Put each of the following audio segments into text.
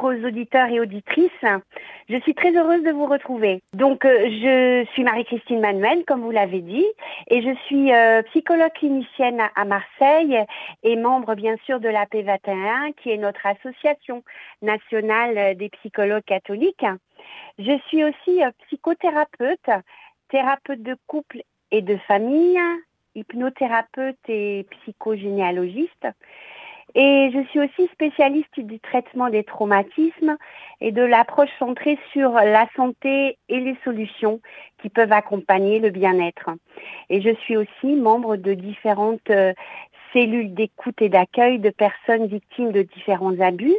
bonjour aux auditeurs et auditrices. Je suis très heureuse de vous retrouver. Donc, euh, je suis Marie-Christine Manuel, comme vous l'avez dit, et je suis euh, psychologue clinicienne à, Marseille et membre, bien sûr, de la P21, qui est notre association nationale des psychologues catholiques. Je suis aussi euh, psychothérapeute, thérapeute de couple et de famille, hypnothérapeute et psychogénéalogiste. Et je suis aussi spécialiste du traitement des traumatismes et de l'approche centrée sur la santé et les solutions qui peuvent accompagner le bien-être. Et je suis aussi membre de différentes euh, cellules d'écoute et d'accueil de personnes victimes de différents abus.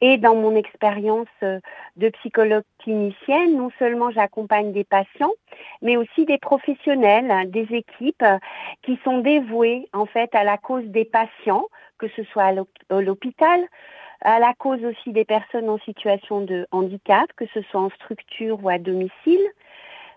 Et dans mon expérience euh, de psychologue clinicienne, non seulement j'accompagne des patients, mais aussi des professionnels, des équipes qui sont dévouées en fait à la cause des patients que ce soit à l'hôpital, à la cause aussi des personnes en situation de handicap, que ce soit en structure ou à domicile,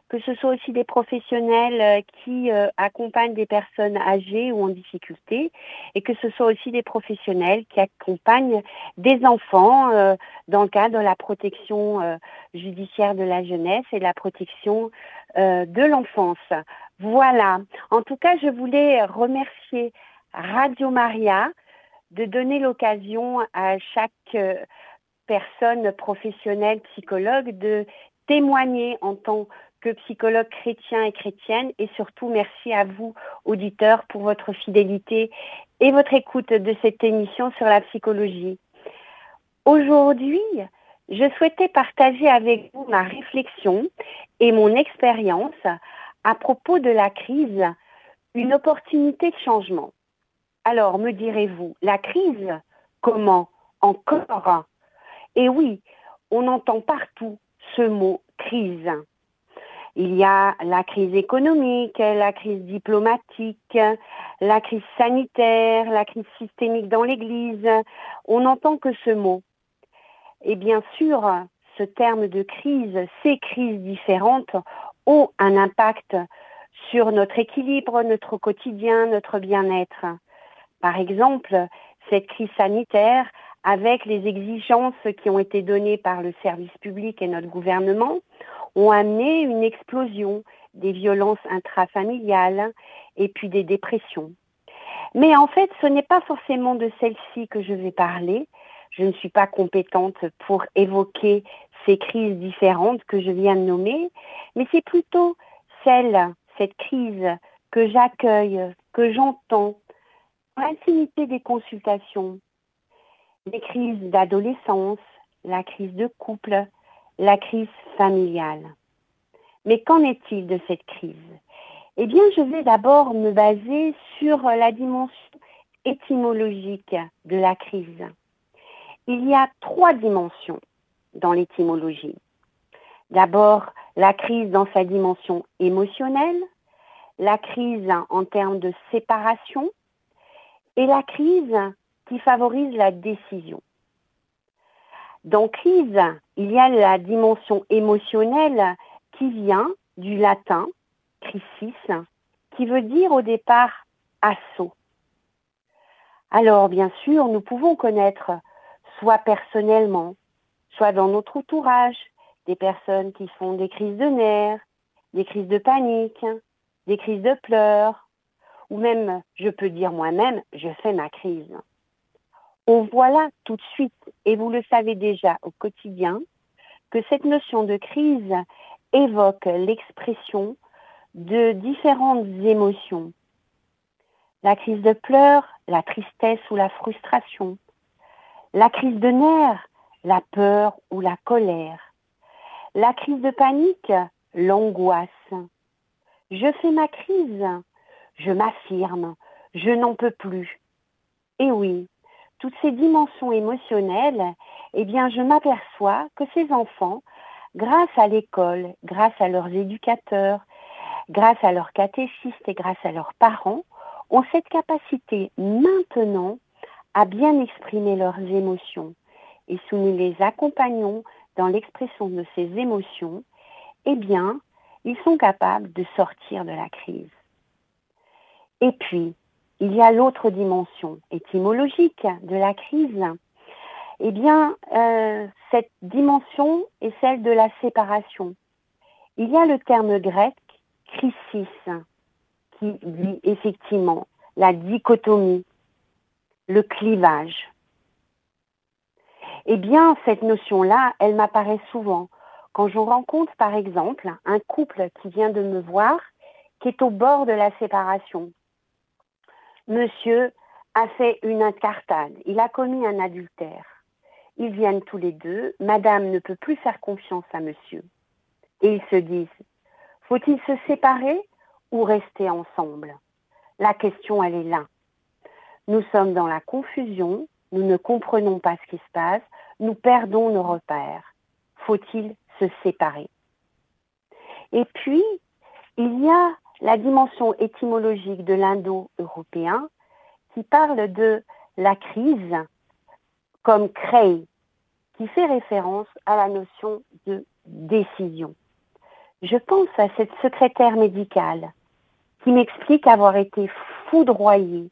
que ce soit aussi des professionnels euh, qui euh, accompagnent des personnes âgées ou en difficulté, et que ce soit aussi des professionnels qui accompagnent des enfants euh, dans le cadre de la protection judiciaire de la jeunesse et la protection de l'enfance. Voilà. En tout cas, je voulais remercier Radio Maria de donner l'occasion à chaque euh, personne professionnelle, psychologue, de témoigner en tant que psychologue chrétien et chrétienne. Et surtout, merci à vous, auditeurs, pour votre fidélité et votre écoute de cette émission sur la psychologie. Aujourd'hui, je souhaitais partager avec vous ma réflexion et mon expérience à propos de la crise, une opportunité de changement. Alors, me direz-vous, la crise Comment Encore? Et oui, on entend partout ce mot crise. Il y a la crise économique, la crise diplomatique, la crise sanitaire, la crise systémique dans l'Église. On n'entend que ce mot. Et bien sûr, ce terme de crise, ces crises différentes ont un impact sur notre équilibre, notre quotidien, notre bien-être. Par exemple, cette crise sanitaire, avec les exigences qui ont été données par le service public et notre gouvernement, ont amené une explosion des violences intrafamiliales et puis des dépressions. Mais en fait, ce n'est pas forcément de celle-ci que je vais parler. Je ne suis pas compétente pour évoquer ces crises différentes que je viens de nommer, mais c'est plutôt celle, cette crise que j'accueille, que j'entends, l'intimité des consultations, les crises d'adolescence, la crise de couple, la crise familiale. Mais qu'en est-il de cette crise? Eh bien, je vais d'abord me baser sur la dimension étymologique de la crise. Il y a trois dimensions dans l'étymologie. D'abord, la crise dans sa dimension émotionnelle, la crise en termes de séparation, et la crise qui favorise la décision. Dans crise, il y a la dimension émotionnelle qui vient du latin crisis, qui veut dire au départ assaut. Alors, bien sûr, nous pouvons connaître, soit personnellement, soit dans notre entourage, des personnes qui font des crises de nerfs, des crises de panique, des crises de pleurs, ou même, je peux dire moi-même, je fais ma crise. On voit là tout de suite, et vous le savez déjà au quotidien, que cette notion de crise évoque l'expression de différentes émotions. La crise de pleurs, la tristesse ou la frustration. La crise de nerfs, la peur ou la colère. La crise de panique, l'angoisse. Je fais ma crise, je m'affirme, je n'en peux plus. Et oui, toutes ces dimensions émotionnelles, eh bien, je m'aperçois que ces enfants, grâce à l'école, grâce à leurs éducateurs, grâce à leurs catéchistes et grâce à leurs parents, ont cette capacité maintenant à bien exprimer leurs émotions. Et si nous les accompagnons dans l'expression de ces émotions, eh bien, ils sont capables de sortir de la crise. Et puis, il y a l'autre dimension étymologique de la crise. Eh bien, euh, cette dimension est celle de la séparation. Il y a le terme grec crisis qui dit effectivement la dichotomie, le clivage. Eh bien, cette notion-là, elle m'apparaît souvent quand je rencontre, par exemple, un couple qui vient de me voir, qui est au bord de la séparation. Monsieur a fait une incartade, il a commis un adultère. Ils viennent tous les deux, madame ne peut plus faire confiance à monsieur. Et ils se disent, faut-il se séparer ou rester ensemble? La question, elle est là. Nous sommes dans la confusion, nous ne comprenons pas ce qui se passe, nous perdons nos repères. Faut-il se séparer? Et puis, il y a la dimension étymologique de l'indo-européen qui parle de la crise comme crée, qui fait référence à la notion de décision. Je pense à cette secrétaire médicale qui m'explique avoir été foudroyée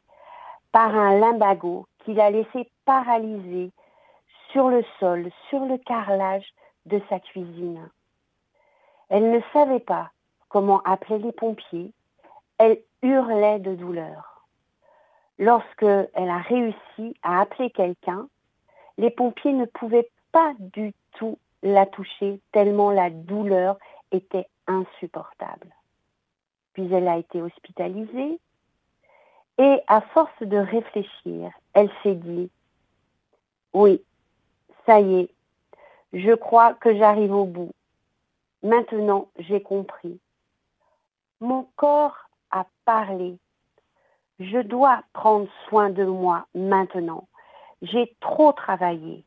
par un limbago qui l'a laissé paralysée sur le sol, sur le carrelage de sa cuisine. Elle ne savait pas comment appeler les pompiers. Elle hurlait de douleur. Lorsque elle a réussi à appeler quelqu'un, les pompiers ne pouvaient pas du tout la toucher tellement la douleur était insupportable. Puis elle a été hospitalisée et à force de réfléchir, elle s'est dit, oui, ça y est, je crois que j'arrive au bout. Maintenant, j'ai compris. Mon corps a parlé. Je dois prendre soin de moi maintenant. J'ai trop travaillé.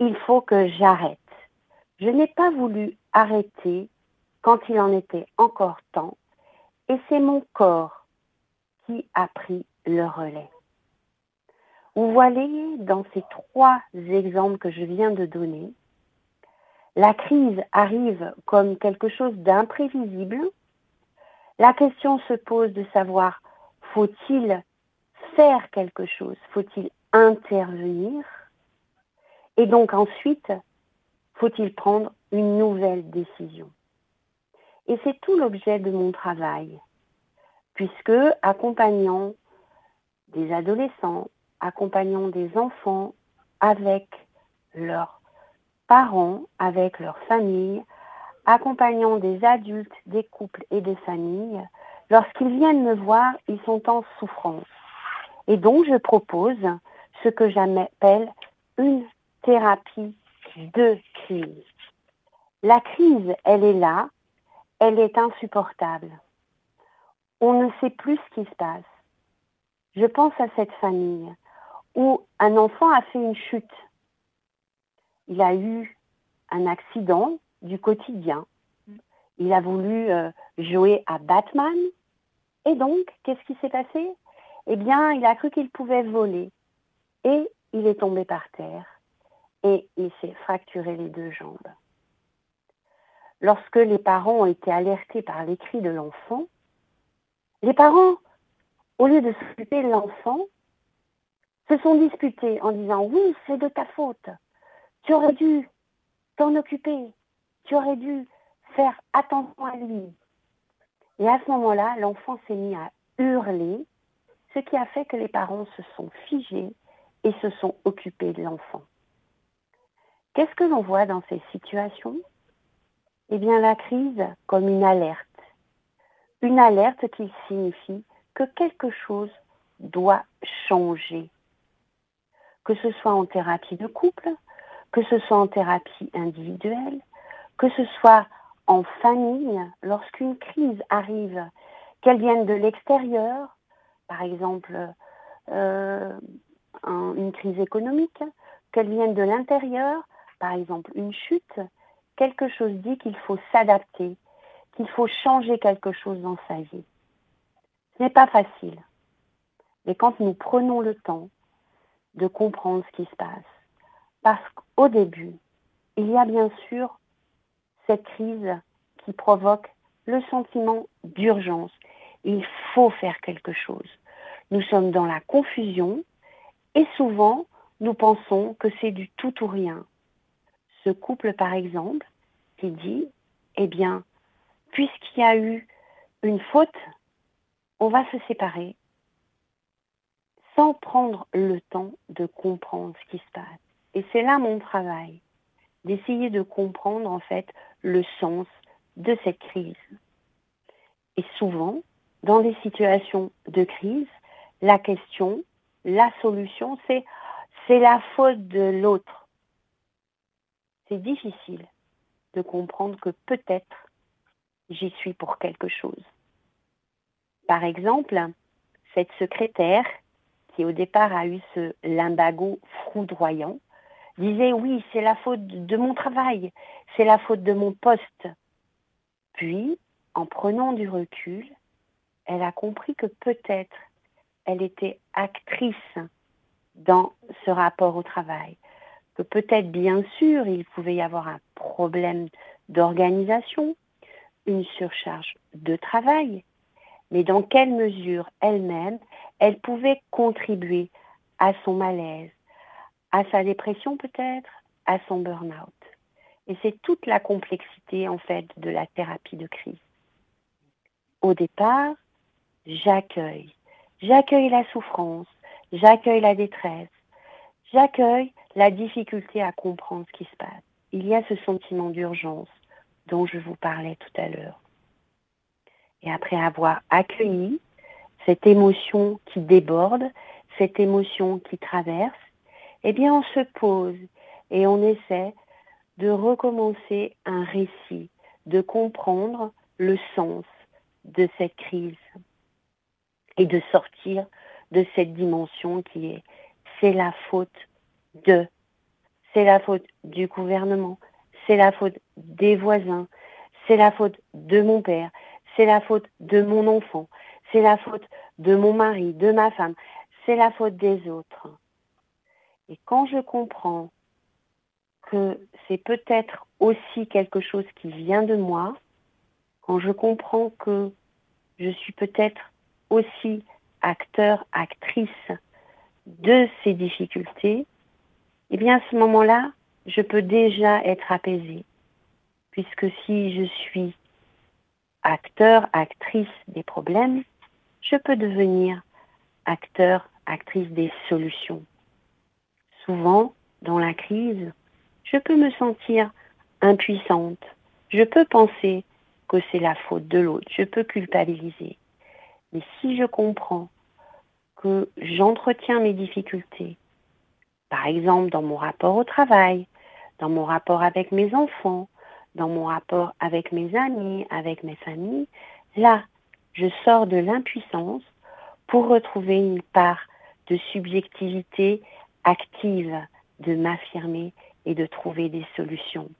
Il faut que j'arrête. Je n'ai pas voulu arrêter quand il en était encore temps, et c'est mon corps qui a pris le relais. Vous voyez, dans ces trois exemples que je viens de donner, la crise arrive comme quelque chose d'imprévisible. La question se pose de savoir, faut-il faire quelque chose? Faut-il intervenir? Et donc ensuite, faut-il prendre une nouvelle décision? Et c'est tout l'objet de mon travail, puisque accompagnant des adolescents, accompagnant des enfants avec leurs parents, avec leurs familles, accompagnant des adultes, des couples et des familles, lorsqu'ils viennent me voir, ils sont en souffrance. Et donc, je propose ce que j'appelle une thérapie de crise. La crise, elle est là, elle est insupportable. On ne sait plus ce qui se passe. Je pense à cette famille où un enfant a fait une chute. Il a eu un accident du quotidien. Il a voulu euh, jouer à Batman. Et donc, qu'est-ce qui s'est passé? Eh bien, il a cru qu'il pouvait voler. Et il est tombé par terre. Et il s'est fracturé les deux jambes lorsque les parents ont été alertés par les cris de l'enfant, les parents, au lieu de s'occuper de l'enfant, se sont disputés en disant oui, c'est de ta faute. Tu aurais dû t'en occuper. Tu aurais dû faire attention à lui. Et à ce moment-là, l'enfant s'est mis à hurler, ce qui a fait que les parents se sont figés et se sont occupés de l'enfant. Qu'est-ce que l'on voit dans ces situations? Eh bien, la crise comme une alerte. Une alerte qui signifie que quelque chose doit changer. Que ce soit en thérapie de couple, que ce soit en thérapie individuelle, que ce soit en famille, lorsqu'une crise arrive, qu'elle vienne de l'extérieur, par exemple euh, une crise économique, qu'elle vienne de l'intérieur, par exemple une chute, quelque chose dit qu'il faut s'adapter, qu'il faut changer quelque chose dans sa vie. Ce n'est pas facile. Mais quand nous prenons le temps de comprendre ce qui se passe, parce qu'au début, il y a bien sûr cette crise qui provoque le sentiment d'urgence. Il faut faire quelque chose. Nous sommes dans la confusion et souvent, nous pensons que c'est du tout ou rien. Ce couple, par exemple, qui dit, eh bien, puisqu'il y a eu une faute, on va se séparer sans prendre le temps de comprendre ce qui se passe. Et c'est là mon travail, d'essayer de comprendre en fait le sens de cette crise. Et souvent, dans des situations de crise, la question, la solution, c'est c'est la faute de l'autre. C'est difficile de comprendre que peut-être j'y suis pour quelque chose. Par exemple, cette secrétaire qui au départ a eu ce limbago foudroyant, disait oui, c'est la faute de mon travail, c'est la faute de mon poste. Puis, en prenant du recul, elle a compris que peut-être elle était actrice dans ce rapport au travail, que peut-être bien sûr il pouvait y avoir un problème d'organisation, une surcharge de travail, mais dans quelle mesure elle-même, elle pouvait contribuer à son malaise, à sa dépression peut-être, à son burn-out. Et c'est toute la complexité en fait de la thérapie de crise. Au départ, j'accueille. J'accueille la souffrance, j'accueille la détresse, j'accueille la difficulté à comprendre ce qui se passe. Il y a ce sentiment d'urgence dont je vous parlais tout à l'heure. Et après avoir accueilli cette émotion qui déborde, cette émotion qui traverse, eh bien on se pose et on essaie de recommencer un récit, de comprendre le sens de cette crise et de sortir de cette dimension qui est c'est la faute de, c'est la faute du gouvernement, c'est la faute des voisins, c'est la faute de mon père, c'est la faute de mon enfant, c'est la faute de mon mari, de ma femme, c'est la faute des autres. Et quand je comprends que c'est peut-être aussi quelque chose qui vient de moi, quand je comprends que je suis peut-être aussi acteur, actrice de ces difficultés, eh bien à ce moment-là, je peux déjà être apaisée. Puisque si je suis acteur, actrice des problèmes, je peux devenir acteur, actrice des solutions. Souvent, dans la crise, je peux me sentir impuissante. Je peux penser que c'est la faute de l'autre. Je peux culpabiliser. Mais si je comprends que j'entretiens mes difficultés, par exemple dans mon rapport au travail, dans mon rapport avec mes enfants, dans mon rapport avec mes amis, avec mes familles, là, je sors de l'impuissance pour retrouver une part de subjectivité active, de m'affirmer et de trouver des solutions.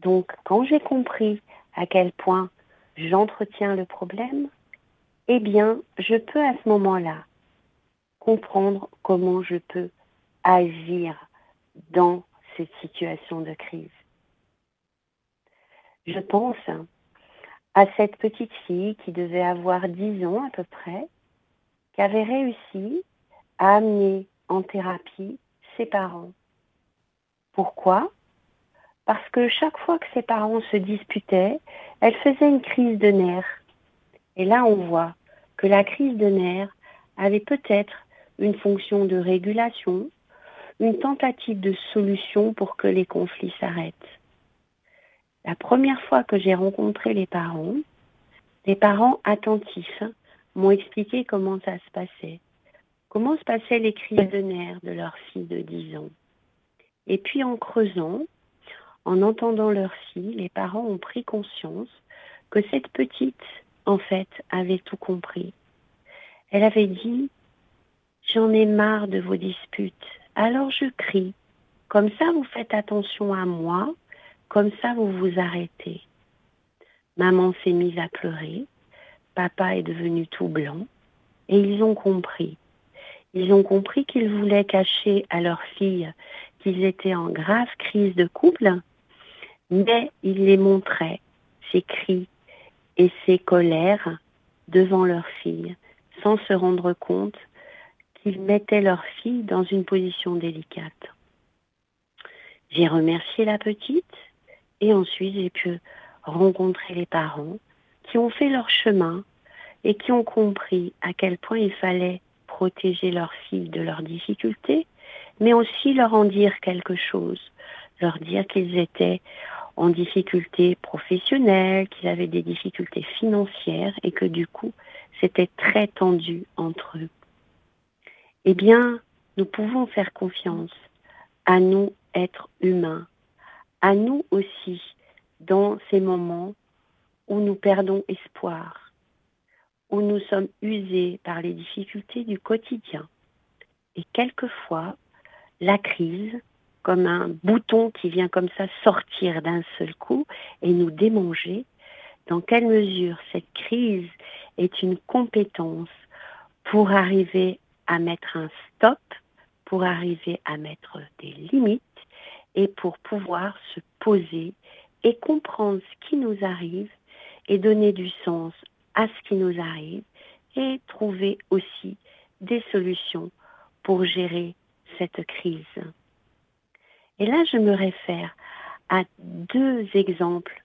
Donc, quand j'ai compris à quel point j'entretiens le problème, eh bien, je peux à ce moment-là comprendre comment je peux agir dans cette situation de crise. Je pense à cette petite fille qui devait avoir 10 ans à peu près, qui avait réussi à amener en thérapie ses parents. Pourquoi? Parce que chaque fois que ses parents se disputaient, elle faisait une crise de nerfs. Et là, on voit que la crise de nerfs avait peut-être une fonction de régulation, une tentative de solution pour que les conflits s'arrêtent. La première fois que j'ai rencontré les parents, les parents attentifs m'ont expliqué comment ça se passait, comment se passaient les crises de nerfs de leur fille de 10 ans? Et puis en creusant, en entendant leur fille, les parents ont pris conscience que cette petite, en fait, avait tout compris. Elle avait dit, j'en ai marre de vos disputes, alors je crie. Comme ça, vous faites attention à moi comme ça, vous vous arrêtez. Maman s'est mise à pleurer. Papa est devenu tout blanc. Et ils ont compris. Ils ont compris qu'ils voulaient cacher à leur fille qu'ils étaient en grave crise de couple, mais ils les montraient, ces cris et ces colères, devant leur fille, sans se rendre compte qu'ils mettaient leur fille dans une position délicate. J'ai remercié la petite et ensuite j'ai pu rencontrer les parents qui ont fait leur chemin et qui ont compris à quel point il fallait protéger leur fille de leurs difficultés, mais aussi leur en dire quelque chose, leur dire qu'ils étaient en difficulté professionnelle, qu'ils avaient des difficultés financières et que du coup, c'était très tendu entre eux. Eh bien, nous pouvons faire confiance à nous être humains, à nous aussi dans ces moments où nous perdons espoir, où nous sommes usés par les difficultés du quotidien. Et quelquefois, la crise, comme un bouton qui vient comme ça sortir d'un seul coup et nous démanger, dans quelle mesure cette crise est une compétence pour arriver à mettre un stop, pour arriver à mettre des limites et pour pouvoir se poser et comprendre ce qui nous arrive et donner du sens à ce qui nous arrive et trouver aussi des solutions pour gérer cette crise. Et là, je me réfère à deux exemples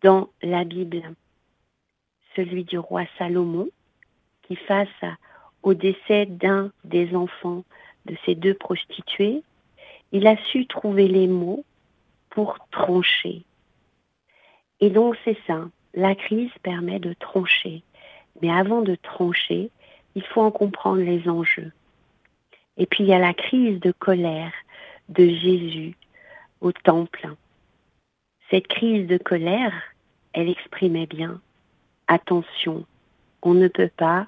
dans la Bible. Celui du roi Salomon, qui face au décès d'un des enfants de ces deux prostituées, il a su trouver les mots pour trancher. Et donc c'est ça, la crise permet de trancher. Mais avant de trancher, il faut en comprendre les enjeux. Et puis il y a la crise de colère de Jésus au temple. Cette crise de colère, elle exprimait bien, attention, on ne peut pas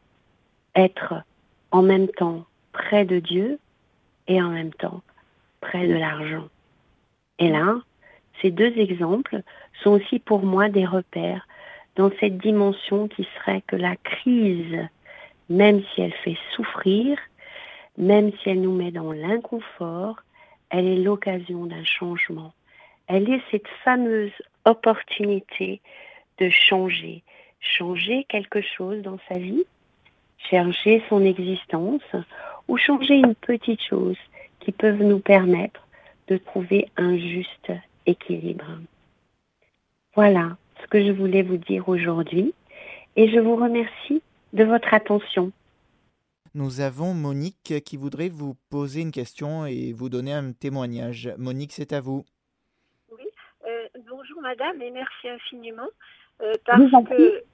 être en même temps près de Dieu et en même temps près de l'argent. Et là, ces deux exemples sont aussi pour moi des repères dans cette dimension qui serait que la crise, même si elle fait souffrir, même si elle nous met dans l'inconfort, elle est l'occasion d'un changement. Elle est cette fameuse opportunité de changer, changer quelque chose dans sa vie, changer son existence ou changer une petite chose qui peut nous permettre de trouver un juste équilibre. Voilà ce que je voulais vous dire aujourd'hui et je vous remercie de votre attention. Nous avons Monique qui voudrait vous poser une question et vous donner un témoignage. Monique, c'est à vous. Oui, euh, bonjour madame et merci infiniment. Euh, parce que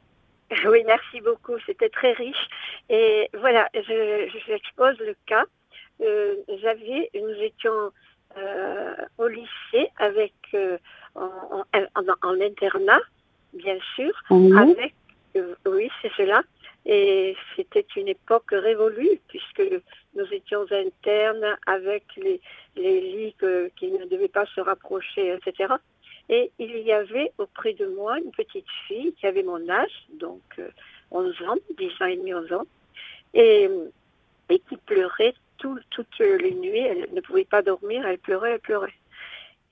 oui, merci beaucoup, c'était très riche. Et voilà, je, je le cas. Euh, j'avais, nous étions au lycée avec en, en, internat, bien sûr, avec oui, c'est cela. Et c'était une époque révolue puisque nous étions internes avec les, les lits qui ne devaient pas se rapprocher, etc. Et il y avait auprès de moi une petite fille qui avait mon âge, donc 11 euh, ans, 10 ans et demi, 11 ans, et, et qui pleurait toutes les nuits. Elle ne pouvait pas dormir, elle pleurait, elle pleurait.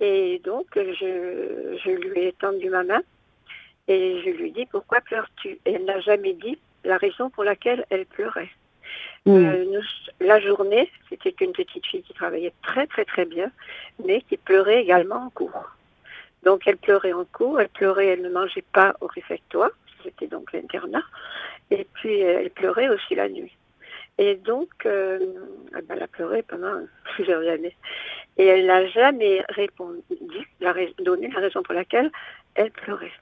Et donc, je, je lui ai tendu ma main et je lui dis pourquoi pleures-tu? Et elle n'a jamais dit la raison pour laquelle elle pleurait. Mm. Euh, la journée, c'était une petite fille qui travaillait très très très bien, mais qui pleurait également en cours. Donc elle pleurait en cours, elle pleurait, elle ne mangeait pas au réfectoire, c'était donc l'internat, et puis elle pleurait aussi la nuit. Et donc, euh, ben, elle a pleuré pendant plusieurs années. Et elle n'a jamais répondu, la, donné la raison pour laquelle elle pleurait.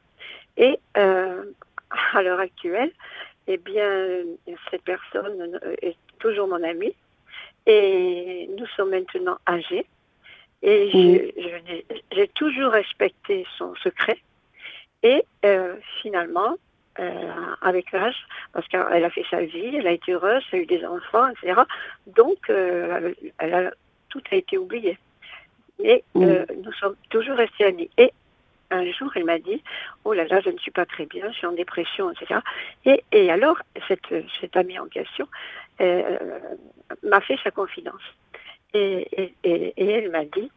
Et euh, à l'heure actuelle, eh bien, cette personne est toujours mon amie et nous sommes maintenant âgés. Et j'ai toujours respecté son secret. Et euh, finalement, euh, avec l'âge, parce qu'elle a fait sa vie, elle a été heureuse, elle a eu des enfants, etc. Donc, elle a, tout a été oublié. Et nous sommes toujours restés amis. Et un jour, elle m'a dit, oh là là, je ne suis pas très bien, je suis en dépression, etc. Et, et alors, cette, cette amie en question euh, m'a fait sa confidence. Et, et, et elle m'a dit,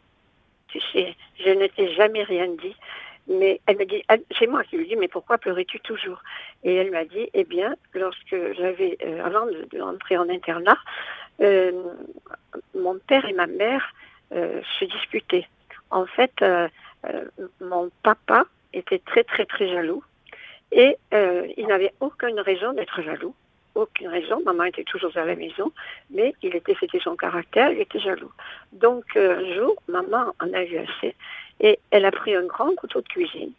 tu sais, je ne t'ai jamais rien dit, Mais elle m'a dit, c'est moi qui lui dis, mais pourquoi pleurais-tu toujours? Et elle m'a dit, eh bien, lorsque j'avais, euh, avant d'entrer en internat, euh, mon père et ma mère euh, se disputaient. En fait, mon papa était très très très jaloux et il n'avait aucune raison d'être jaloux aucune raison. Maman était toujours à la maison, mais il était, c'était son caractère, il était jaloux. Donc un jour, maman en a eu assez et elle a pris un grand couteau de cuisine.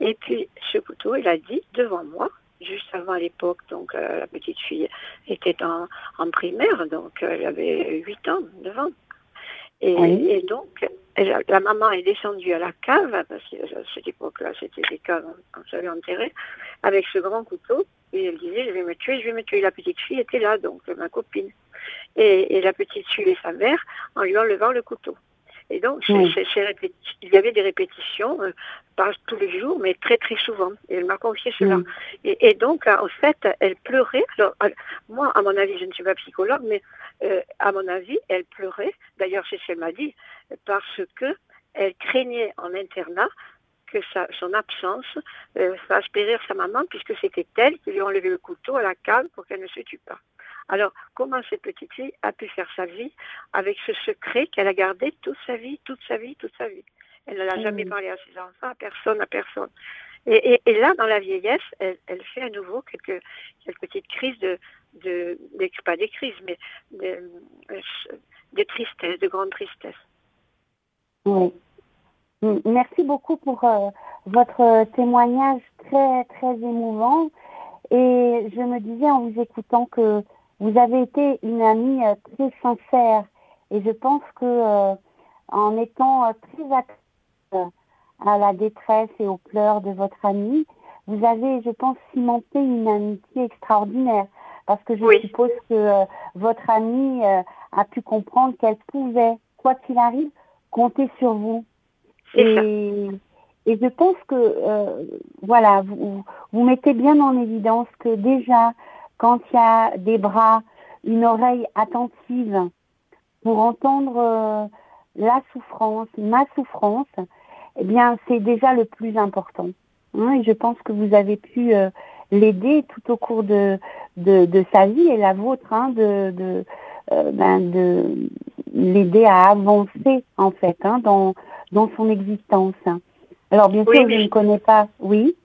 Et puis ce couteau, elle a dit devant moi, juste avant l'époque, donc euh, la petite fille était en, en primaire, donc elle avait 8 ans, 9 ans. Et, donc, la maman est descendue à la cave, parce que à cette époque-là, c'était des caves, on s'avait enterré, avec ce grand couteau, et elle disait, je vais me tuer, je vais me tuer. La petite fille était là, donc ma copine. Et, et la petite fille et sa mère en lui enlevant le couteau. Et donc, il y avait des répétitions, euh, pas tous les jours, mais très très souvent. Et elle m'a confié cela. Et, donc, en fait, elle pleurait. Alors, moi, à mon avis, je ne suis pas psychologue, mais euh, à mon avis, elle pleurait. D'ailleurs, c'est ce qu'elle m'a dit, parce que elle craignait en internat que son absence euh, fasse périr sa maman, puisque c'était elle qui lui a enlevé le couteau à la cave pour qu'elle ne se tue pas. Alors, comment cette petite fille a pu faire sa vie avec ce secret qu'elle a gardé toute sa vie, toute sa vie, toute sa vie? Elle ne l'a mm. jamais parlé à ses enfants, à personne, à personne. Et, là, dans la vieillesse, elle, fait à nouveau quelques, quelques petites crises de, de, pas des crises, mais de, tristesse, de grande tristesse. Oui. Mm. Merci beaucoup pour euh, votre témoignage très, très émouvant. Et je me disais en vous écoutant que vous avez été une amie euh, très sincère. Et je pense que euh, en étant euh, très attentive à la détresse et aux pleurs de votre amie, vous avez, je pense, cimenté une amitié extraordinaire. Parce que je suppose que votre amie a pu comprendre qu'elle pouvait, quoi qu'il arrive, compter sur vous. Et, et, je pense que, voilà, vous, vous mettez bien en évidence que déjà, quand il y a des bras, une oreille attentive pour entendre euh, la souffrance, ma souffrance, eh bien, c'est déjà le plus important. Hein. et je pense que vous avez pu euh, l'aider tout au cours de, de, sa vie et la vôtre, hein, de, de, euh, ben de l'aider à avancer, en fait, hein, dans, dans son existence. Alors, bien sûr, je ne connais pas, oui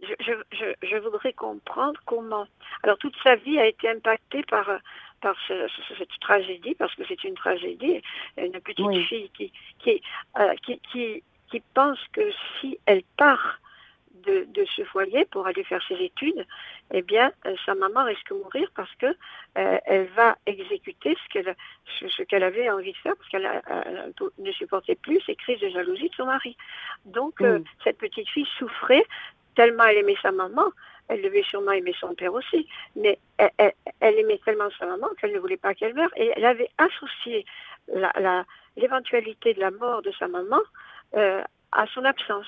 je, je, je, voudrais comprendre comment. Alors toute sa vie a été impactée par par cette tragédie, parce que c'est une tragédie, une petite fille qui qui, euh, qui, qui, qui pense que si elle part de, de, ce foyer pour aller faire ses études, eh bien, euh, sa maman risque de mourir parce que euh, elle va exécuter ce qu'elle ce, qu'elle avait envie de faire parce qu'elle ne supportait plus ces crises de jalousie de son mari. Donc, cette petite fille souffrait tellement elle aimait sa maman, elle devait sûrement aimer son père aussi, mais elle, aimait tellement sa maman qu'elle ne voulait pas qu'elle meure et elle avait associé l'éventualité de la mort de sa maman euh, à son absence.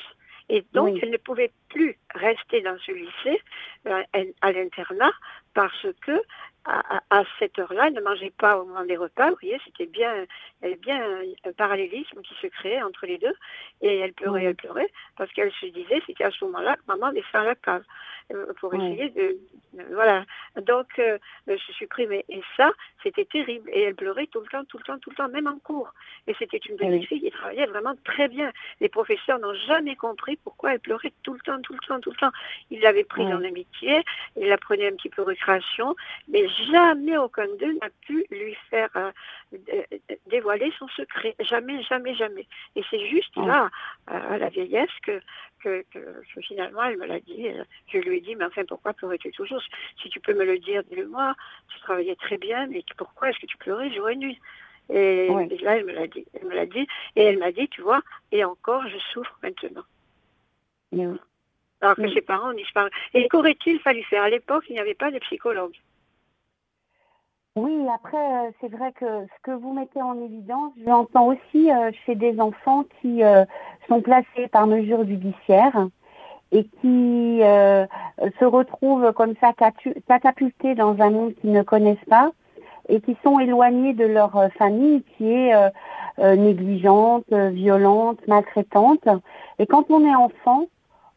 Et donc, elle ne pouvait plus rester dans ce lycée, euh, à l'internat, parce que à, cette heure-là, elle ne mangeait pas au moment des repas. Vous voyez, c'était bien, bien un, parallélisme qui se créait entre les deux. Et elle pleurait, elle pleurait, parce qu'elle se disait, c'était à ce moment-là que maman descend à la cave euh, pour essayer de, voilà. Donc, euh, je supprimais. Et ça, c'était terrible. Et elle pleurait tout le temps, tout le temps, tout le temps, même en cours. Et c'était une petite fille qui travaillait vraiment très bien. Les professeurs n'ont jamais compris pourquoi elle pleurait tout le temps, tout le temps, tout le temps. Ils l'avaient prise en amitié, ils la prenaient un petit peu récréation, mais jamais aucun d'eux n'a pu lui faire euh, dévoiler son secret. Jamais, jamais, jamais. Et c'est juste là, à la vieillesse, que, que, finalement, elle me l'a dit. Euh, je lui ai dit, mais enfin, pourquoi pleurais-tu toujours? Si tu peux me le dire, dis-le-moi. Tu travaillais très bien, mais pourquoi est-ce que tu pleurais? Jour et nuit et, là, elle me l'a dit. Elle me l'a dit. Et elle m'a dit, tu vois, et encore, je souffre maintenant. Alors que ses parents disparaissent. Et qu'aurait-il fallu faire? À l'époque, il n'y avait pas de psychologue. Oui, après, euh, c'est vrai que ce que vous mettez en évidence, j'entends aussi euh, chez des enfants qui euh, sont placés par mesure judiciaire et qui se retrouvent comme ça catapultés dans un monde qu'ils ne connaissent pas et qui sont éloignés de leur famille qui est négligente, violente, maltraitante. Et quand on est enfant,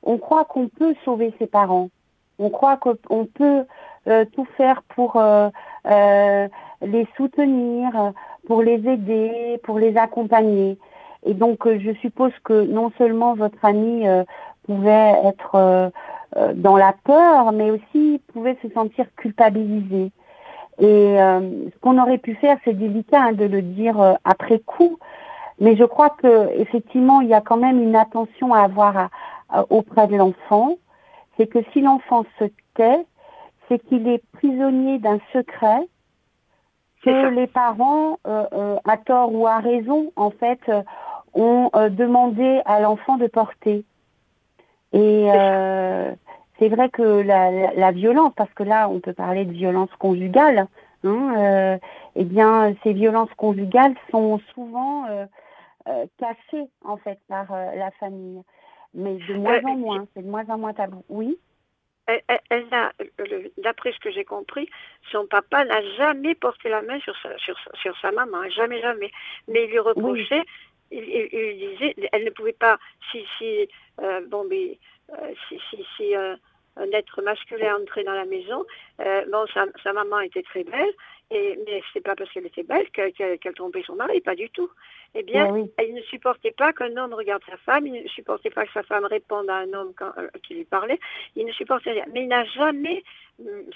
on croit qu'on peut sauver ses parents. On croit qu'on peut tout faire pour les soutenir, pour les aider, pour les accompagner. Et donc, euh, je suppose que non seulement votre ami euh, pouvait être euh, dans la peur, mais aussi pouvait se sentir culpabilisé. Et ce qu'on aurait pu faire, c'est délicat hein, de le dire après coup, mais je crois que effectivement, il y a quand même une attention à avoir auprès de l'enfant. C'est que si l'enfant se tait, c'est qu'il est prisonnier d'un secret que les parents, à tort ou à raison, en fait, ont euh, demandé à l'enfant de porter. Et euh, c'est vrai que la, la, violence, parce que là on peut parler de violence conjugale, hein, euh, eh bien ces violences conjugales sont souvent euh, euh cachées en fait par la famille, mais de moins en moins, c'est de moins en moins tabou. Oui? Elle, elle, d'après ce que j'ai compris, son papa n'a jamais porté la main sur sa, sur, sur sa maman, jamais, jamais. Mais il lui reprochait il, disait, elle ne pouvait pas, si, si, euh, bon, mais, euh, si, si, si euh, un être masculin entrait dans la maison, bon, sa, sa, maman était très belle, et, mais c'est pas parce qu'elle était belle qu'elle trompait son mari, pas du tout. Eh bien, il ne supportait pas qu'un homme regarde sa femme, il ne supportait pas que sa femme réponde à un homme quand, qui lui parlait, il ne supportait rien. Mais il n'a jamais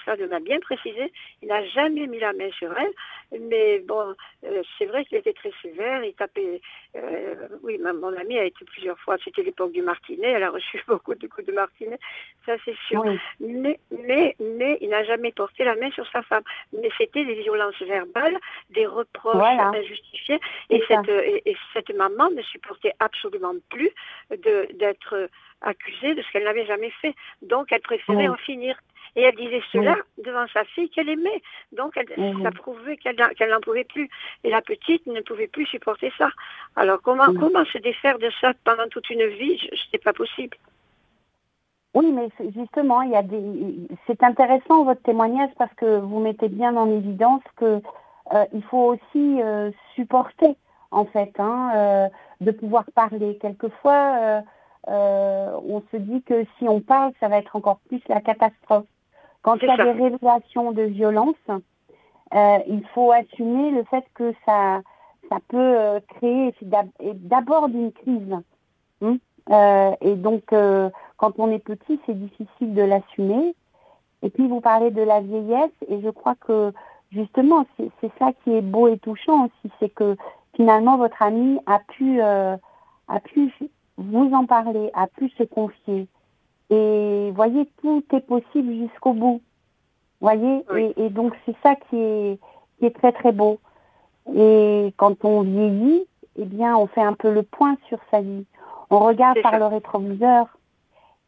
ça m'a bien précisé, il n'a jamais mis la main sur elle, mais bon, euh, c'est vrai qu'il était très sévère, il tapait, euh, oui, mon amie a été plusieurs fois, c'était l'époque du martinet, elle a reçu beaucoup de coups de martinet, ça c'est sûr, mais, mais, mais il n'a jamais porté la main sur sa femme, mais c'était des violences verbales, des reproches injustifiés, et cette, et, cette maman ne supportait absolument plus d'être accusée de ce qu'elle n'avait jamais fait, donc elle préférait en finir. Et elle disait cela devant sa fille qu'elle aimait. Donc, elle, ça prouvait qu'elle n'en pouvait plus. Et la petite ne pouvait plus supporter ça. Alors, comment, comment se défaire de ça pendant toute une vie? Ce n'est pas possible. Oui, mais justement, il y a des. C'est intéressant votre témoignage parce que vous mettez bien en évidence que euh, il faut aussi euh, supporter, en fait, hein, euh, de pouvoir parler. Quelquefois, on se dit que si on parle, ça va être encore plus la catastrophe. Quand il y a des révélations de violence, il faut assumer le fait que ça, ça peut créer d'abord une crise. Hein? Euh, et donc, quand on est petit, c'est difficile de l'assumer. Et puis, vous parlez de la vieillesse, et je crois que justement, c'est ça qui est beau et touchant aussi, c'est que finalement, votre ami a pu, a pu vous en parler, a pu se confier. Et voyez, tout est possible jusqu'au bout. Voyez, et, donc c'est ça qui est, qui est très très beau. Et quand on vieillit, eh bien, on fait un peu le point sur sa vie. On regarde par le rétroviseur.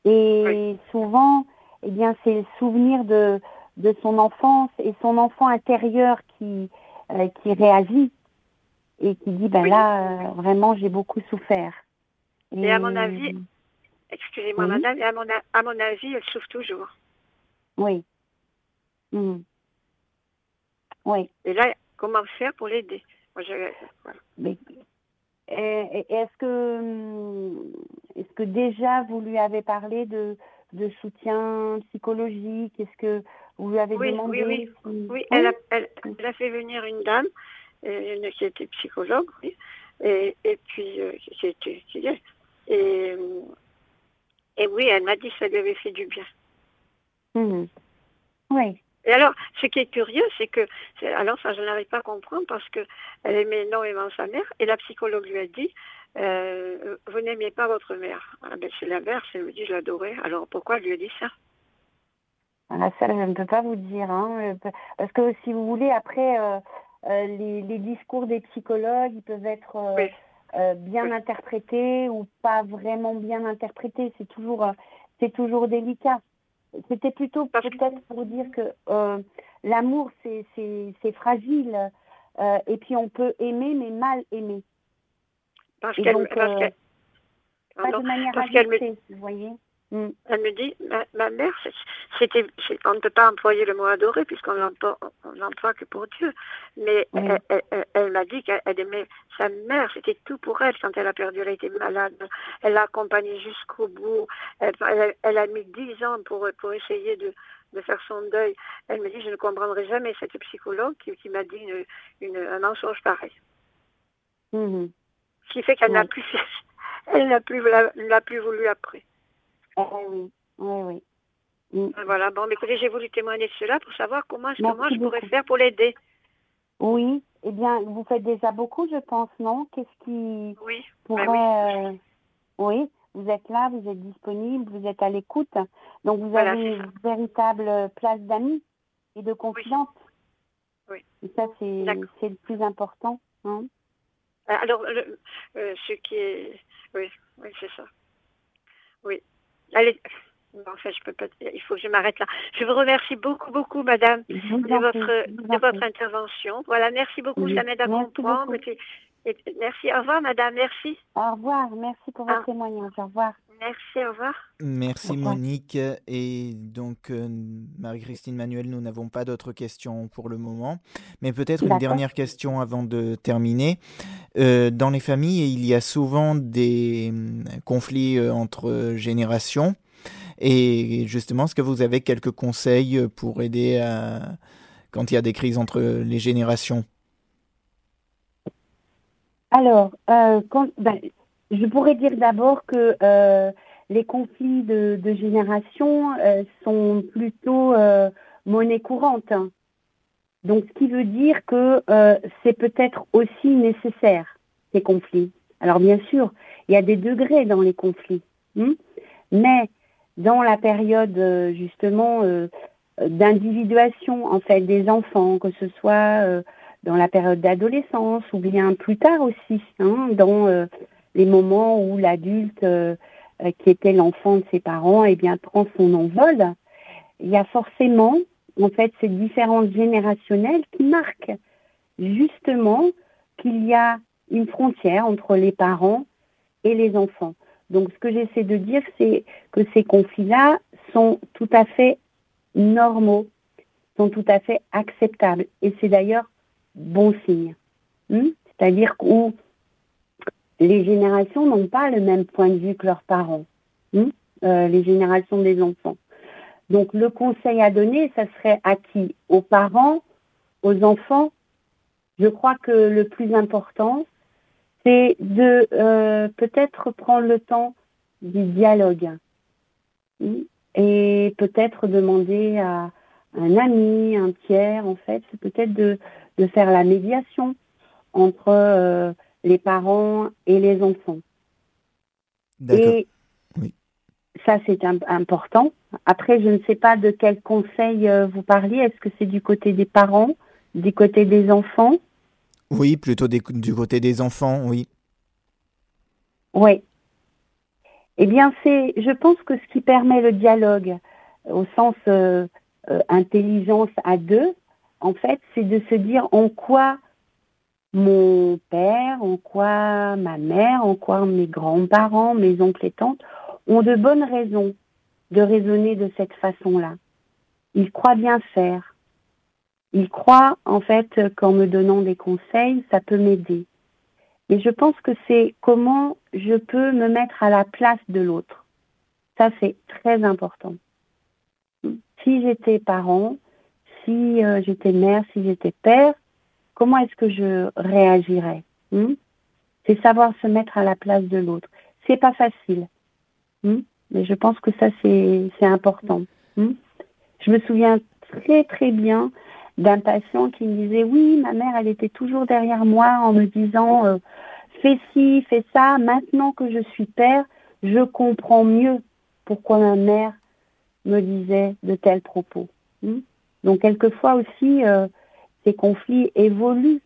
Et souvent, eh bien, c'est le souvenir de, de son enfance et son enfant intérieur qui, euh, qui réagit et qui dit, ben là, euh, vraiment, j'ai beaucoup souffert. Et, à mon avis, Excusez-moi, madame, à mon, à mon avis, elle souffre toujours. Oui. Hmm. Oui. Et là, comment faire pour l'aider? Est-ce que, est que déjà vous lui avez parlé de, de soutien psychologique? Est-ce que vous lui avez demandé Oui, oui. oui elle, a, elle, a, fait venir une dame euh, qui était psychologue, oui, et, et puis euh, qui était et et oui, elle m'a dit que ça lui avait fait du bien. Hmm. Oui. Et alors, ce qui est curieux, c'est que, alors ça, je n'arrive pas à comprendre parce qu'elle aimait énormément sa mère et la psychologue lui a dit, euh, vous n'aimiez pas votre mère. Ah, ben, c'est l'inverse, elle me dit, je l'adorais. Alors pourquoi elle lui a dit ça? Ah, Ça, je ne peux pas vous dire. Hein, parce que si vous voulez, après, euh, euh, les, discours des psychologues, ils peuvent être... Euh, bien interprété ou pas vraiment bien interprété. C'est toujours, euh, c'est toujours délicat. C'était plutôt peut-être pour dire que euh, l'amour, c'est, fragile. et puis on peut aimer, mais mal aimer. Parce qu'elle, pas de manière vous voyez Mm. Elle me dit, ma, mère, c'était, on ne peut pas employer le mot adorer puisqu'on l'emploie que pour Dieu. Mais elle, m'a dit qu'elle aimait sa mère, c'était tout pour elle quand elle a perdu, elle a été malade. Elle l'a accompagnée jusqu'au bout. Elle, a mis dix ans pour, pour essayer de, de faire son deuil. Elle me dit, je ne comprendrai jamais cette psychologue qui, m'a dit une, un mensonge pareil. Mm-hmm. Ce qui fait qu'elle n'a plus, elle n'a plus, l'a plus voulu après. Ah oui, oui, oui. Mm. Voilà, bon, écoutez, j'ai voulu témoigner de cela pour savoir comment est-ce que moi je pourrais faire pour l'aider. Oui, eh bien, vous faites déjà beaucoup, je pense, non? Qu'est-ce qui oui, pourrait... Ben oui. Euh, oui, vous êtes là, vous êtes disponible, vous êtes à l'écoute. Donc, vous avez une véritable place d'amis et de confiance. Oui. Et ça, c'est le plus important. Hein Alors, euh, ce qui est... Oui, oui c'est ça. Oui. Allez. en fait, je peux pas. Il faut que je m'arrête là. Je vous remercie beaucoup, beaucoup, madame, de votre, de votre intervention. Voilà, merci beaucoup. Ça m'aide à comprendre. merci. Au revoir, madame. Merci. Au revoir. Merci pour votre ah. témoignage. Au revoir. Merci, au revoir. Merci Monique. Et donc, euh, Marie-Christine Manuel, nous n'avons pas d'autres questions pour le moment. Mais peut-être une dernière question avant de terminer. Euh, dans les familles, il y a souvent des hum, conflits euh, entre générations. Et justement, est-ce que vous avez quelques conseils pour aider à... quand il y a des crises entre les générations? Alors, quand, ben, je pourrais dire d'abord que euh, les conflits de, génération euh, sont plutôt euh, monnaie courante. Donc, ce qui veut dire que c'est peut-être aussi nécessaire, ces conflits. Alors, bien sûr, il y a des degrés dans les conflits. Hein, mais dans la période, justement, d'individuation, en fait, des enfants, que ce soit dans la période d'adolescence ou bien plus tard aussi, hein, dans les moments où l'adulte euh, euh, qui était l'enfant de ses parents eh bien prend son envol, il y a forcément en fait ces différences générationnelles qui marquent justement qu'il y a une frontière entre les parents et les enfants. Donc ce que j'essaie de dire, c'est que ces conflits-là sont tout à fait normaux, sont tout à fait acceptables. Et c'est d'ailleurs bon signe. Hmm? C'est-à-dire qu'on les générations n'ont pas le même point de vue que leurs parents, hein, euh, les générations des enfants. Donc le conseil à donner, ça serait à qui Aux parents, aux enfants. Je crois que le plus important, c'est de euh, peut-être prendre le temps du dialogue hein, et peut-être demander à un ami, un tiers, en fait, peut-être de, de faire la médiation entre euh, les parents et les enfants. Et ça, c'est important. Après, je ne sais pas de quel conseil euh, vous parliez. Est-ce que c'est du côté des parents, du côté des enfants? Oui, plutôt du côté des enfants, oui. Oui. Eh bien, c'est, je pense que ce qui permet le dialogue au sens euh, euh, intelligence à deux, en fait, c'est de se dire en quoi mon père, en quoi ma mère, en quoi mes grands-parents, mes oncles et tantes ont de bonnes raisons de raisonner de cette façon-là. Ils croient bien faire. Ils croient en fait qu'en me donnant des conseils, ça peut m'aider. Et je pense que c'est comment je peux me mettre à la place de l'autre. Ça, c'est très important. Si j'étais parent, si euh, j'étais mère, si j'étais père, comment est-ce que je réagirais hmm? C'est savoir se mettre à la place de l'autre. C'est pas facile, hmm? mais je pense que ça c'est important. Hmm? Je me souviens très très bien d'un patient qui me disait oui, ma mère elle était toujours derrière moi en me disant euh, fais ci, fais ça. Maintenant que je suis père, je comprends mieux pourquoi ma mère me disait de tels propos. Donc quelquefois aussi, euh, ces conflits évoluent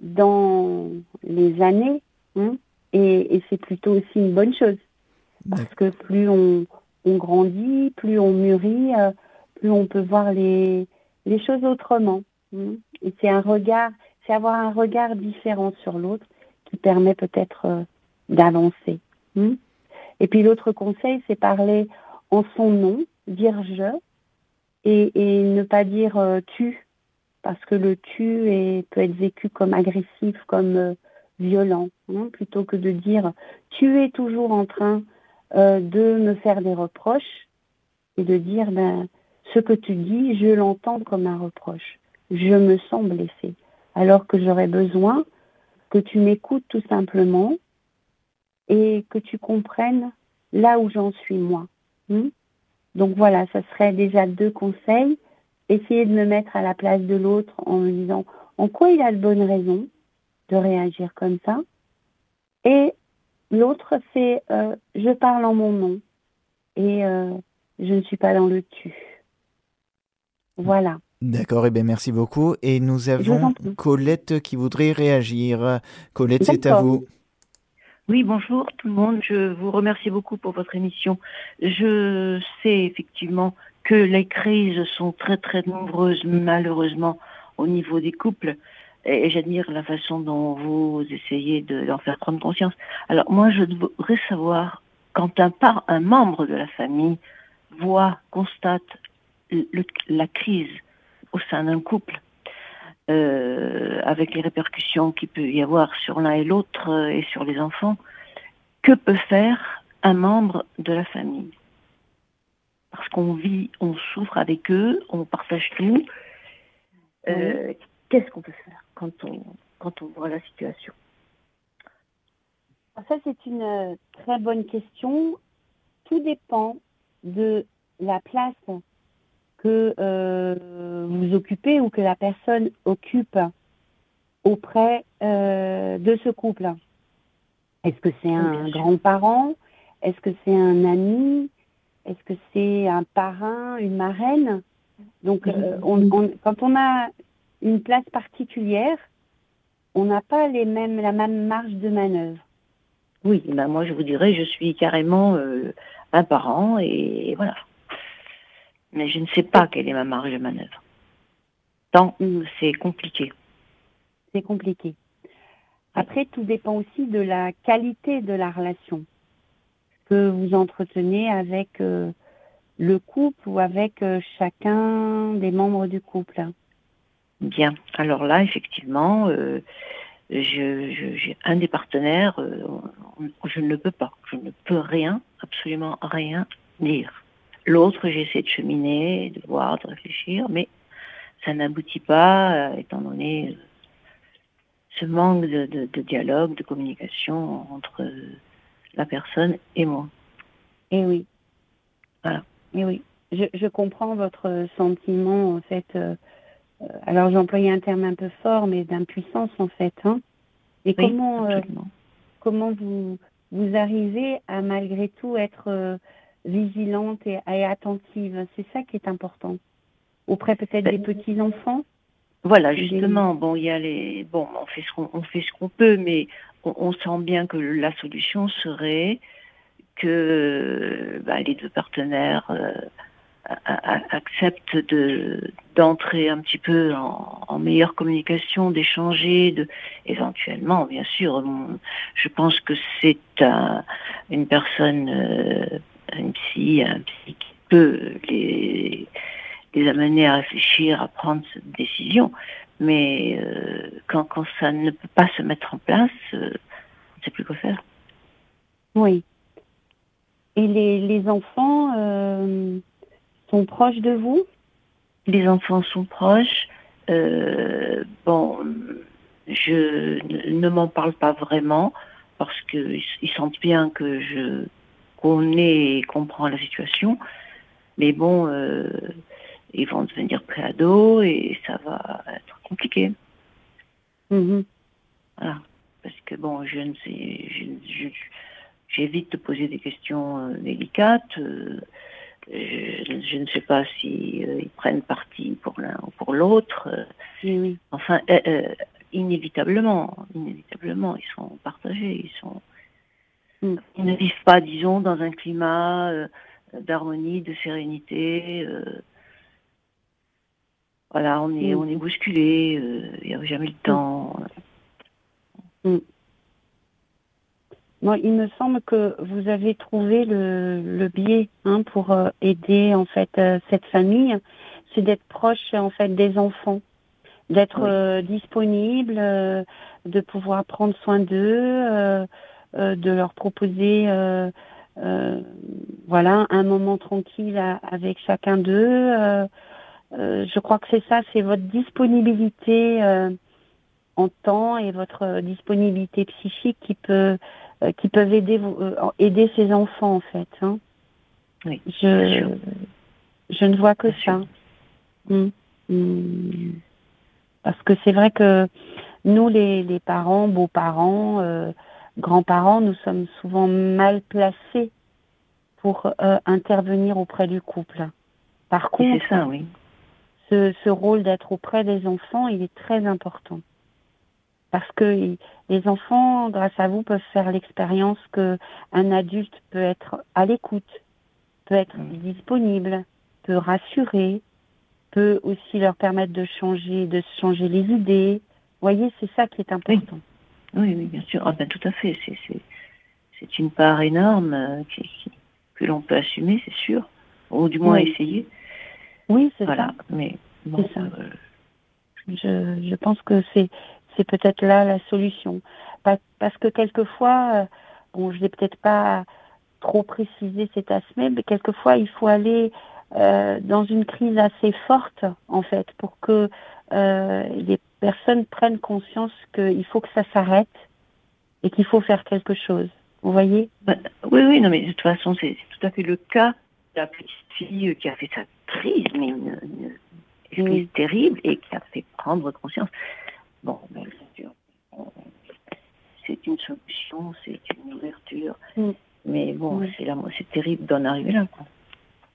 dans les années hein, et, c'est plutôt aussi une bonne chose. Parce que plus on, grandit, plus on mûrit, euh, plus on peut voir les, choses autrement. Hein. Et c'est un regard, c'est avoir un regard différent sur l'autre qui permet peut-être euh, d'avancer. Hein. Et puis l'autre conseil, c'est parler en son nom, dire je, et, et ne pas dire tu, parce que le tu peut être vécu comme agressif, comme violent, hein, plutôt que de dire tu es toujours en train de me faire des reproches, et de dire ben ce que tu dis, je l'entends comme un reproche. Je me sens blessée. Alors que j'aurais besoin que tu m'écoutes tout simplement et que tu comprennes là où j'en suis moi. Hmm? Donc voilà, ça serait déjà deux conseils. Essayer de me mettre à la place de l'autre en me disant en quoi il a de bonnes raisons de réagir comme ça. Et l'autre, c'est euh, je parle en mon nom. Et euh, je ne suis pas dans le tu. Voilà. D'accord, et eh bien merci beaucoup. Et nous avons Colette qui voudrait réagir. Colette, c'est à vous. Oui, bonjour tout le monde. Je vous remercie beaucoup pour votre émission. Je sais effectivement que les crises sont très très nombreuses malheureusement au niveau des couples et j'admire la façon dont vous essayez d'en faire prendre conscience. Alors moi, je voudrais savoir quand un membre de la famille voit, constate la crise au sein d'un couple, euh, avec les répercussions qu'il peut y avoir sur l'un et l'autre euh, et sur les enfants, que peut faire un membre de la famille? Parce qu'on vit, on souffre avec eux, on partage tout. Euh, qu'est-ce qu'on peut faire quand on, quand on voit la situation? Ça, c'est une très bonne question. Tout dépend de la place que euh, vous occupez ou que la personne occupe auprès euh, de ce couple. Est-ce que c'est un grand-parent Est-ce que c'est un ami? Est-ce que c'est un parrain, une marraine? Donc, euh, quand on a une place particulière, on n'a pas les mêmes, la même marge de manœuvre. Oui, ben moi je vous dirais, je suis carrément un parent et voilà. Mais je ne sais pas quelle est ma marge de manœuvre. Tant mm. c'est compliqué. C'est compliqué. Après, tout dépend aussi de la qualité de la relation que vous entretenez avec euh, le couple ou avec euh, chacun des membres du couple. Bien. Alors là, effectivement, euh, j'ai un des partenaires, je ne peux pas, je ne peux rien, absolument rien dire. L'autre, j'essaie de cheminer, de voir, de réfléchir, mais ça n'aboutit pas, euh, étant donné euh, ce manque de, dialogue, de communication entre la personne et moi. Et eh oui. Voilà. Et eh oui. Je, comprends votre sentiment, en fait. Euh, alors, j'ai employé un terme un peu fort, mais d'impuissance, en fait. Hein. Et comment, comment vous, vous arrivez à, malgré tout, être vigilante et, attentive? C'est ça qui est important. Auprès peut-être des ben, petits enfants. Voilà, justement. Bon, il y a les. Bon, on fait ce qu'on fait ce qu'on peut, mais on, sent bien que la solution serait que bah, les deux partenaires euh, acceptent de d'entrer un petit peu en, meilleure communication, d'échanger, de éventuellement, bien sûr. je pense que c'est une personne euh, un psy, un psy qui peut les, les amener à réfléchir, à prendre cette décision. Mais euh, quand, quand ça ne peut pas se mettre en place, euh, on ne sait plus quoi faire. Oui. Et les, les enfants euh, sont proches de vous? Les enfants sont proches. bon, je ne m'en parle pas vraiment parce qu'ils sentent bien que je connaît et comprend la situation. Mais bon, euh, ils vont devenir préados et ça va être compliqué. Mm-hmm. Voilà. Parce que bon, je ne sais, j'évite de poser des questions euh, délicates. Euh, je, ne sais pas si ils prennent parti pour l'un ou pour l'autre. Enfin, inévitablement, inévitablement, ils sont partagés, ils sont Mm. Ils ne vivent pas, disons, dans un climat euh, d'harmonie, de sérénité. Euh. Voilà, on est, mm. on est bousculé, euh, il n'y a jamais le mm. temps. Moi, il me semble que vous avez trouvé le, le biais hein, pour euh, aider en fait euh, cette famille, c'est d'être proche en fait des enfants, d'être euh, disponible, de pouvoir prendre soin d'eux, de leur proposer voilà un moment tranquille avec chacun d'eux. Je crois que c'est ça, c'est votre disponibilité en temps et votre disponibilité psychique qui peut euh, qui peuvent aider euh, aider ces enfants en fait. Hein. Oui. Je je ne vois que ça. Hum, hum. Parce que c'est vrai que nous les, les parents, beaux-parents, euh, grands-parents, nous sommes souvent mal placés pour intervenir auprès du couple. Par contre, ça, oui. Ce, ce rôle d'être auprès des enfants, il est très important parce que les enfants, grâce à vous, peuvent faire l'expérience que un adulte peut être à l'écoute, peut être mm. disponible, peut rassurer, peut aussi leur permettre de changer, de changer les idées. Vous voyez, c'est ça qui est important. Oui, oui, bien sûr. Ah ben, tout à fait. C'est une part énorme euh, que l'on peut assumer, c'est sûr, ou du moins essayer. Oui, c'est voilà. ça. Mais bon, ça. Euh, je, je pense que c'est c'est peut-être là la solution. Parce que quelquefois, euh, bon, je l'ai peut-être pas trop précisé cet aspect, mais quelquefois il faut aller euh, dans une crise assez forte, en fait, pour que euh, les personnes prennent conscience qu'il faut que ça s'arrête et qu'il faut faire quelque chose. Vous voyez? Bah, Oui, oui, non, mais de toute façon, c'est tout à fait le cas de la petite fille qui a fait sa crise, mais une, crise terrible et qui a fait prendre conscience. Bon, ben, c'est une solution, c'est une ouverture. Mm. Mais bon, c'est là, c'est terrible d'en arriver là. Quoi.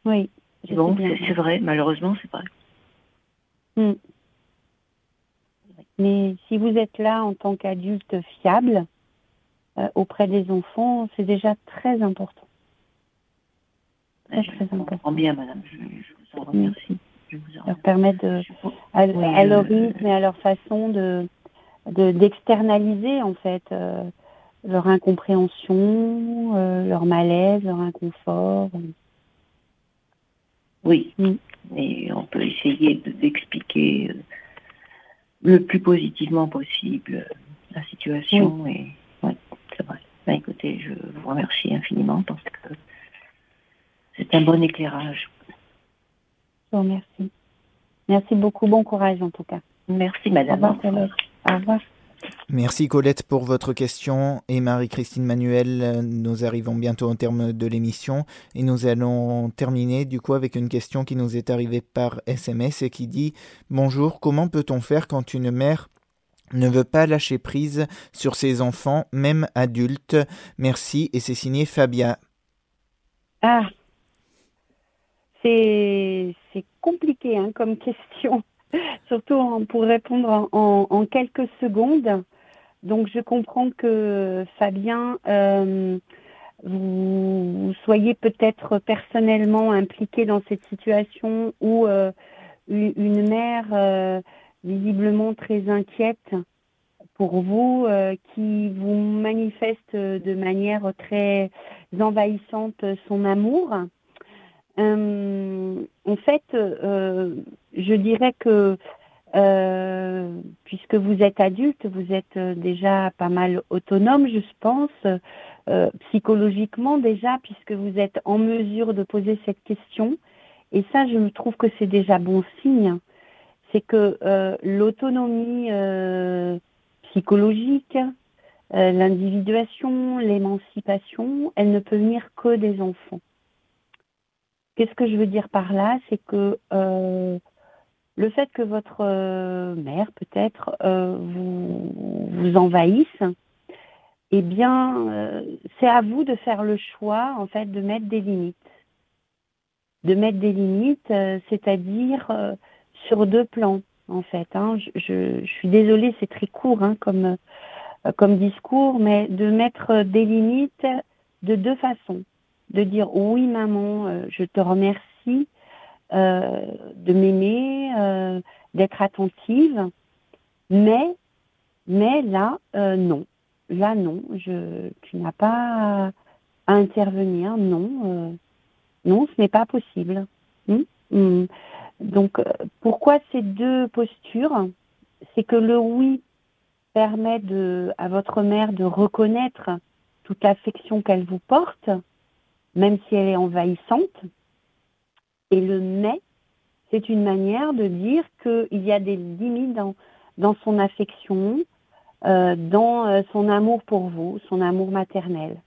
Oui. Bon, c'est vrai, malheureusement, c'est vrai. Mm. Mais si vous êtes là en tant qu'adulte fiable euh, auprès des enfants, c'est déjà très important. Je très important. bien, madame. Je, vous en remercie leur permettre de, à, leur rythme et à leur façon de d'externaliser en fait euh, leur incompréhension, euh, leur malaise, leur inconfort. Oui, mm. et on peut essayer d'expliquer euh, le plus positivement possible la situation. Et ouais, c'est vrai. Ben, écoutez, je vous remercie infiniment parce que c'est un bon éclairage. Je vous remercie. Merci beaucoup. Bon courage en tout cas. Merci madame. Au revoir. Au revoir. Merci Colette pour votre question et Marie-Christine Manuel, nous arrivons bientôt au terme de l'émission et nous allons terminer du coup avec une question qui nous est arrivée par SMS et qui dit Bonjour, comment peut-on faire quand une mère ne veut pas lâcher prise sur ses enfants, même adultes? Merci et c'est signé Fabia. Ah, c'est compliqué hein, comme question, surtout pour répondre en, quelques secondes. Donc je comprends que Fabien, euh, vous, soyez peut-être personnellement impliqué dans cette situation où euh, une mère euh, visiblement très inquiète pour vous, qui vous manifeste de manière très envahissante son amour. Euh, en fait, euh, je dirais que euh, puisque vous êtes adulte, vous êtes déjà pas mal autonome, je pense, psychologiquement déjà, puisque vous êtes en mesure de poser cette question. Et ça, je trouve que c'est déjà bon signe. C'est que l'autonomie psychologique, l'individuation, l'émancipation, elle ne peut venir que des enfants. Qu'est-ce que je veux dire par là? C'est que euh, le fait que votre euh, mère, peut-être, euh, vous, envahisse, eh bien, c'est à vous de faire le choix, en fait, de mettre des limites. De mettre des limites, c'est-à-dire sur deux plans, en fait. Hein. Je, suis désolée, c'est très court hein, comme, comme discours, mais de mettre des limites de deux façons de dire oui maman, euh, je te remercie euh, de m'aimer, euh, d'être attentive, mais mais là non. là non, je, tu n'as pas à intervenir, non, non, ce n'est pas possible. Hmm? Hmm. Donc, pourquoi ces deux postures? C'est que le oui permet de, à votre mère de reconnaître toute l'affection qu'elle vous porte, même si elle est envahissante. Et le mais, c'est une manière de dire qu'il y a des limites dans, son affection, euh, dans euh, son amour pour vous, son amour maternel.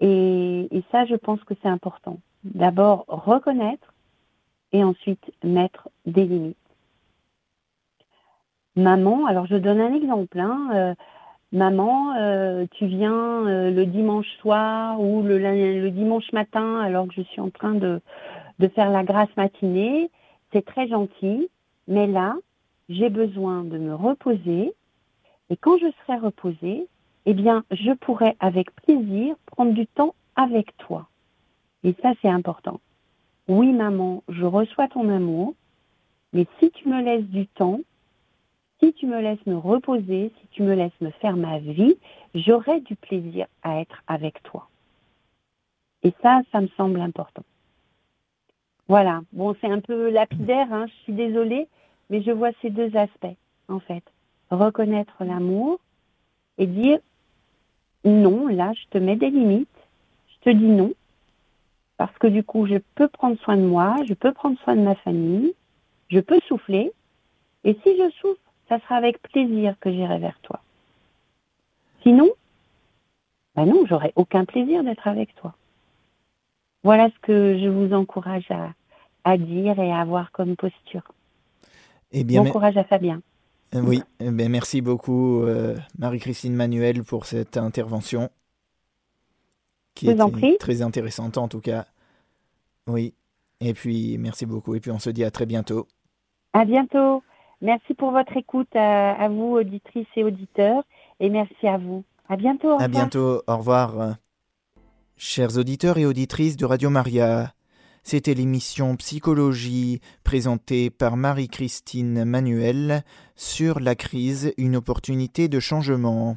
Et, et ça, je pense que c'est important. D'abord, reconnaître et ensuite mettre des limites. Maman, alors je donne un exemple, hein, euh, maman, euh, tu viens euh, le dimanche soir ou le, dimanche matin alors que je suis en train de, faire la grasse matinée, c'est très gentil, mais là, j'ai besoin de me reposer et quand je serai reposée, eh bien, je pourrai avec plaisir prendre du temps avec toi. Et ça, c'est important. Oui, maman, je reçois ton amour, mais si tu me laisses du temps, si tu me laisses me reposer, si tu me laisses me faire ma vie, j'aurai du plaisir à être avec toi. Et ça, ça me semble important. Voilà. Bon, c'est un peu lapidaire, hein, je suis désolée, mais je vois ces deux aspects, en fait. Reconnaître l'amour et dire non, là, je te mets des limites, je te dis non, parce que du coup, je peux prendre soin de moi, je peux prendre soin de ma famille, je peux souffler, et si je souffre, ça sera avec plaisir que j'irai vers toi. Sinon, ben non, j'aurai aucun plaisir d'être avec toi. Voilà ce que je vous encourage à, dire et à avoir comme posture. Eh bien, bon courage à Fabien. Euh, oui, eh merci beaucoup euh, Marie-Christine Manuel pour cette intervention qui est très intéressante en tout cas. Oui, et puis merci beaucoup et puis on se dit à très bientôt. À bientôt. Merci pour votre écoute à, vous, auditrices et auditeurs, et merci à vous. À bientôt. à bientôt. Au revoir. Chers auditeurs et auditrices de Radio Maria, c'était l'émission Psychologie présentée par Marie-Christine Manuel sur la crise, une opportunité de changement.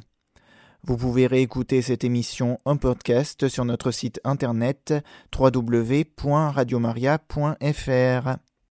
Vous pouvez réécouter cette émission en podcast sur notre site internet www.radiomaria.fr.